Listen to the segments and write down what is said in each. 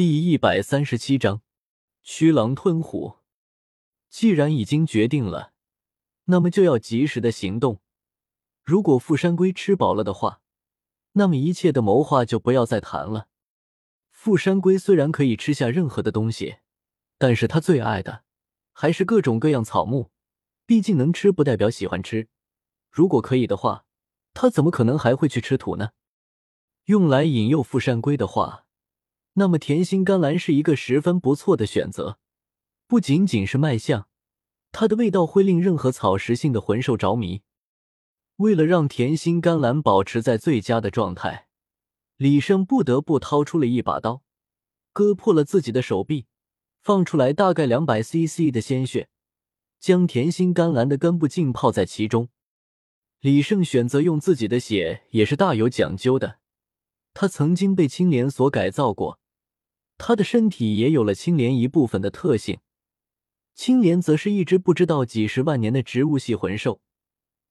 第一百三十七章，驱狼吞虎。既然已经决定了，那么就要及时的行动。如果富山龟吃饱了的话，那么一切的谋划就不要再谈了。富山龟虽然可以吃下任何的东西，但是它最爱的还是各种各样草木。毕竟能吃不代表喜欢吃。如果可以的话，它怎么可能还会去吃土呢？用来引诱富山龟的话。那么甜心甘蓝是一个十分不错的选择，不仅仅是卖相，它的味道会令任何草食性的魂兽着迷。为了让甜心甘蓝保持在最佳的状态，李胜不得不掏出了一把刀，割破了自己的手臂，放出来大概两百 CC 的鲜血，将甜心甘蓝的根部浸泡在其中。李胜选择用自己的血也是大有讲究的，他曾经被青莲所改造过。他的身体也有了青莲一部分的特性，青莲则是一只不知道几十万年的植物系魂兽。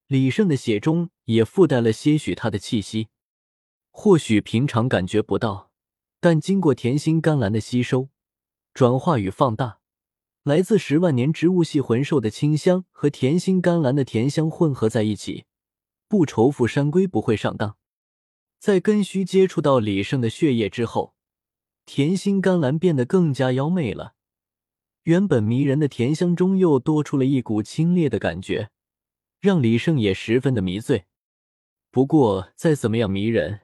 李胜的血中也附带了些许他的气息，或许平常感觉不到，但经过甜心甘蓝的吸收、转化与放大，来自十万年植物系魂兽的清香和甜心甘蓝的甜香混合在一起，不愁富山龟不会上当。在根须接触到李胜的血液之后。甜心甘蓝变得更加妖媚了，原本迷人的甜香中又多出了一股清冽的感觉，让李胜也十分的迷醉。不过再怎么样迷人，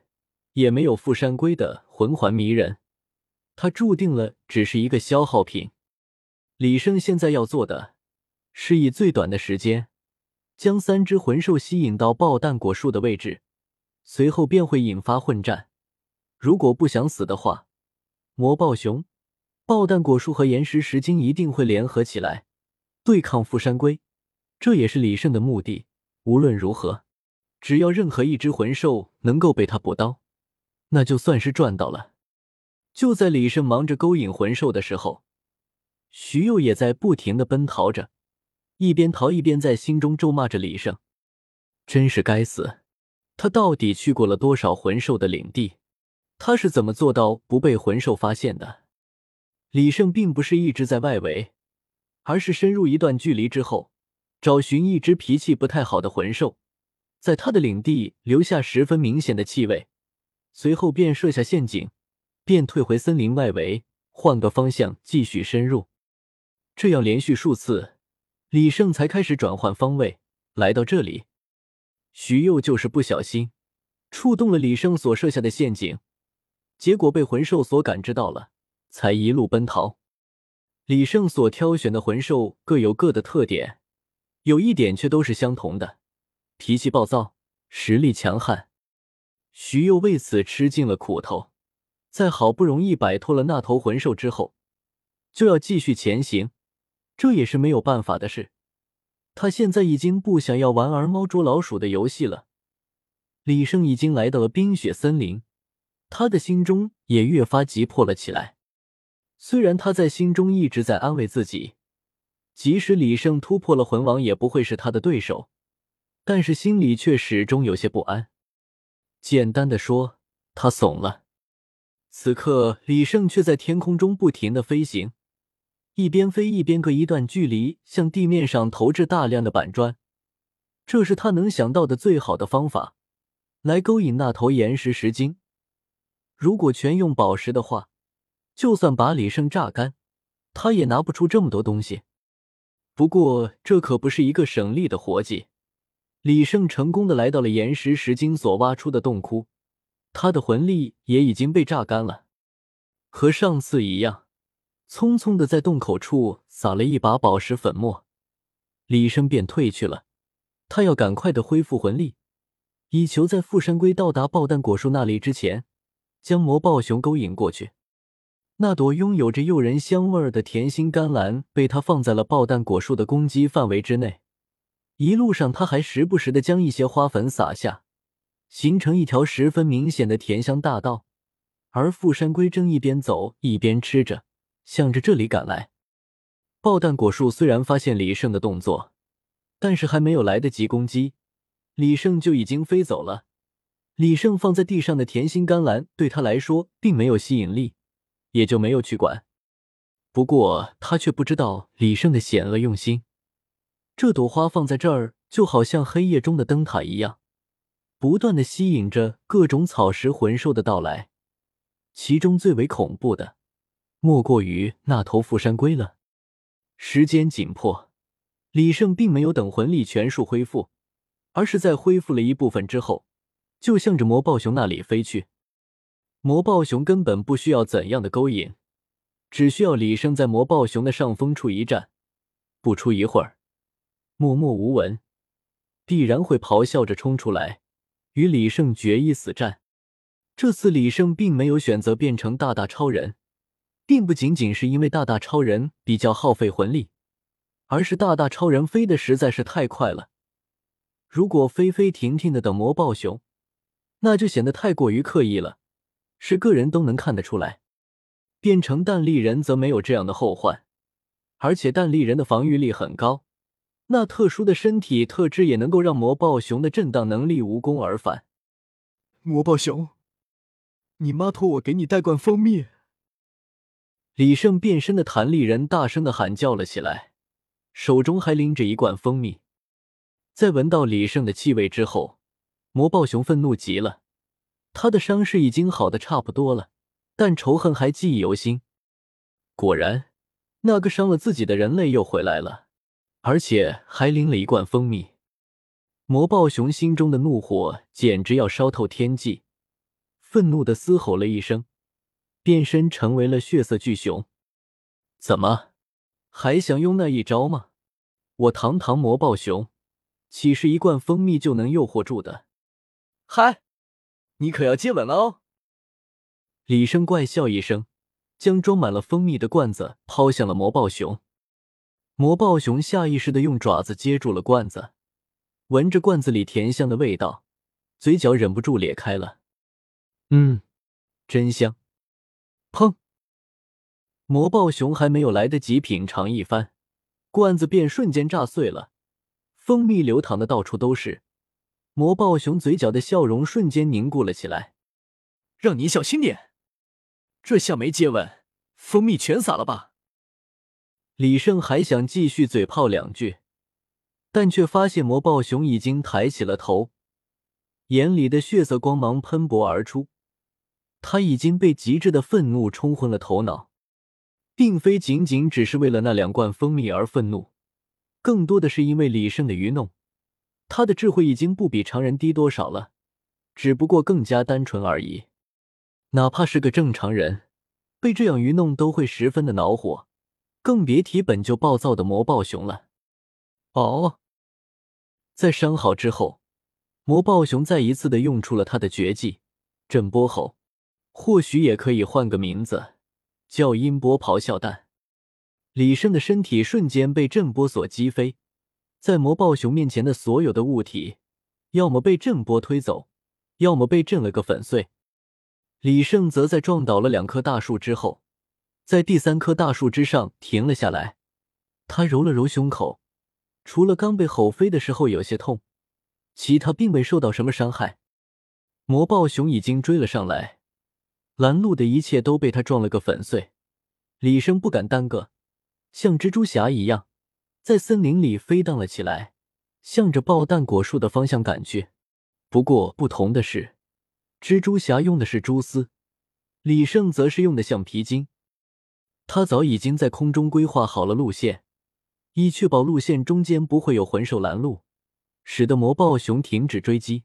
也没有富山龟的魂环迷人，它注定了只是一个消耗品。李胜现在要做的，是以最短的时间，将三只魂兽吸引到爆弹果树的位置，随后便会引发混战。如果不想死的话。魔暴熊、爆弹果树和岩石石晶一定会联合起来对抗富山龟，这也是李胜的目的。无论如何，只要任何一只魂兽能够被他补刀，那就算是赚到了。就在李胜忙着勾引魂兽的时候，徐佑也在不停的奔逃着，一边逃一边在心中咒骂着李胜：“真是该死，他到底去过了多少魂兽的领地？”他是怎么做到不被魂兽发现的？李胜并不是一直在外围，而是深入一段距离之后，找寻一只脾气不太好的魂兽，在他的领地留下十分明显的气味，随后便设下陷阱，便退回森林外围，换个方向继续深入。这样连续数次，李胜才开始转换方位，来到这里。徐佑就是不小心触动了李胜所设下的陷阱。结果被魂兽所感知到了，才一路奔逃。李胜所挑选的魂兽各有各的特点，有一点却都是相同的：脾气暴躁，实力强悍。徐佑为此吃尽了苦头，在好不容易摆脱了那头魂兽之后，就要继续前行，这也是没有办法的事。他现在已经不想要玩儿猫捉老鼠的游戏了。李胜已经来到了冰雪森林。他的心中也越发急迫了起来。虽然他在心中一直在安慰自己，即使李胜突破了魂王，也不会是他的对手，但是心里却始终有些不安。简单的说，他怂了。此刻，李胜却在天空中不停的飞行，一边飞一边隔一段距离向地面上投掷大量的板砖。这是他能想到的最好的方法，来勾引那头岩石石精。如果全用宝石的话，就算把李胜榨干，他也拿不出这么多东西。不过这可不是一个省力的活计。李胜成功的来到了岩石石晶所挖出的洞窟，他的魂力也已经被榨干了。和上次一样，匆匆的在洞口处撒了一把宝石粉末，李胜便退去了。他要赶快的恢复魂力，以求在富山龟到达爆弹果树那里之前。将魔暴熊勾引过去，那朵拥有着诱人香味的甜心甘蓝被他放在了爆弹果树的攻击范围之内。一路上，他还时不时的将一些花粉撒下，形成一条十分明显的甜香大道。而富山龟正一边走一边吃着，向着这里赶来。爆弹果树虽然发现李胜的动作，但是还没有来得及攻击，李胜就已经飞走了。李胜放在地上的甜心甘蓝对他来说并没有吸引力，也就没有去管。不过他却不知道李胜的险恶用心。这朵花放在这儿，就好像黑夜中的灯塔一样，不断的吸引着各种草食魂兽的到来。其中最为恐怖的，莫过于那头富山龟了。时间紧迫，李胜并没有等魂力全数恢复，而是在恢复了一部分之后，就向着魔豹熊那里飞去。魔豹熊根本不需要怎样的勾引，只需要李胜在魔豹熊的上风处一站，不出一会儿，默默无闻，必然会咆哮着冲出来，与李胜决一死战。这次李胜并没有选择变成大大超人。并不仅仅是因为大大超人比较耗费魂力，而是大大超人飞的实在是太快了。如果飞飞停停的等魔豹熊，那就显得太过于刻意了，是个人都能看得出来。变成蛋力人则没有这样的后患，而且蛋力人的防御力很高，那特殊的身体特质也能够让魔豹熊的震荡能力无功而返。魔豹熊，你妈托我给你带罐蜂蜜。李胜变身的弹力人大声的喊叫了起来，手中还拎着一罐蜂蜜。在闻到李胜的气味之后，魔豹熊愤怒极了。他的伤势已经好的差不多了，但仇恨还记忆犹新。果然，那个伤了自己的人类又回来了，而且还拎了一罐蜂蜜。魔豹熊心中的怒火简直要烧透天际，愤怒的嘶吼了一声。变身成为了血色巨熊，怎么还想用那一招吗？我堂堂魔豹熊，岂是一罐蜂蜜就能诱惑住的？嗨，你可要接吻了哦！李生怪笑一声，将装满了蜂蜜的罐子抛向了魔豹熊。魔豹熊下意识的用爪子接住了罐子，闻着罐子里甜香的味道，嘴角忍不住咧开了。嗯，真香。砰！魔豹熊还没有来得及品尝一番，罐子便瞬间炸碎了，蜂蜜流淌的到处都是。魔豹熊嘴角的笑容瞬间凝固了起来。让你小心点，这下没接吻，蜂蜜全洒了吧？李胜还想继续嘴炮两句，但却发现魔豹熊已经抬起了头，眼里的血色光芒喷薄而出。他已经被极致的愤怒冲昏了头脑，并非仅仅只是为了那两罐蜂蜜而愤怒，更多的是因为李胜的愚弄。他的智慧已经不比常人低多少了，只不过更加单纯而已。哪怕是个正常人，被这样愚弄都会十分的恼火，更别提本就暴躁的魔豹熊了。哦，在伤好之后，魔豹熊再一次的用出了他的绝技——震波吼。或许也可以换个名字，叫音波咆哮弹。李胜的身体瞬间被震波所击飞，在魔豹熊面前的所有的物体，要么被震波推走，要么被震了个粉碎。李胜则在撞倒了两棵大树之后，在第三棵大树之上停了下来。他揉了揉胸口，除了刚被吼飞的时候有些痛，其他并未受到什么伤害。魔豹熊已经追了上来。拦路的一切都被他撞了个粉碎，李胜不敢耽搁，像蜘蛛侠一样，在森林里飞荡了起来，向着爆弹果树的方向赶去。不过不同的是，蜘蛛侠用的是蛛丝，李胜则是用的橡皮筋。他早已经在空中规划好了路线，以确保路线中间不会有魂兽拦路，使得魔豹熊停止追击。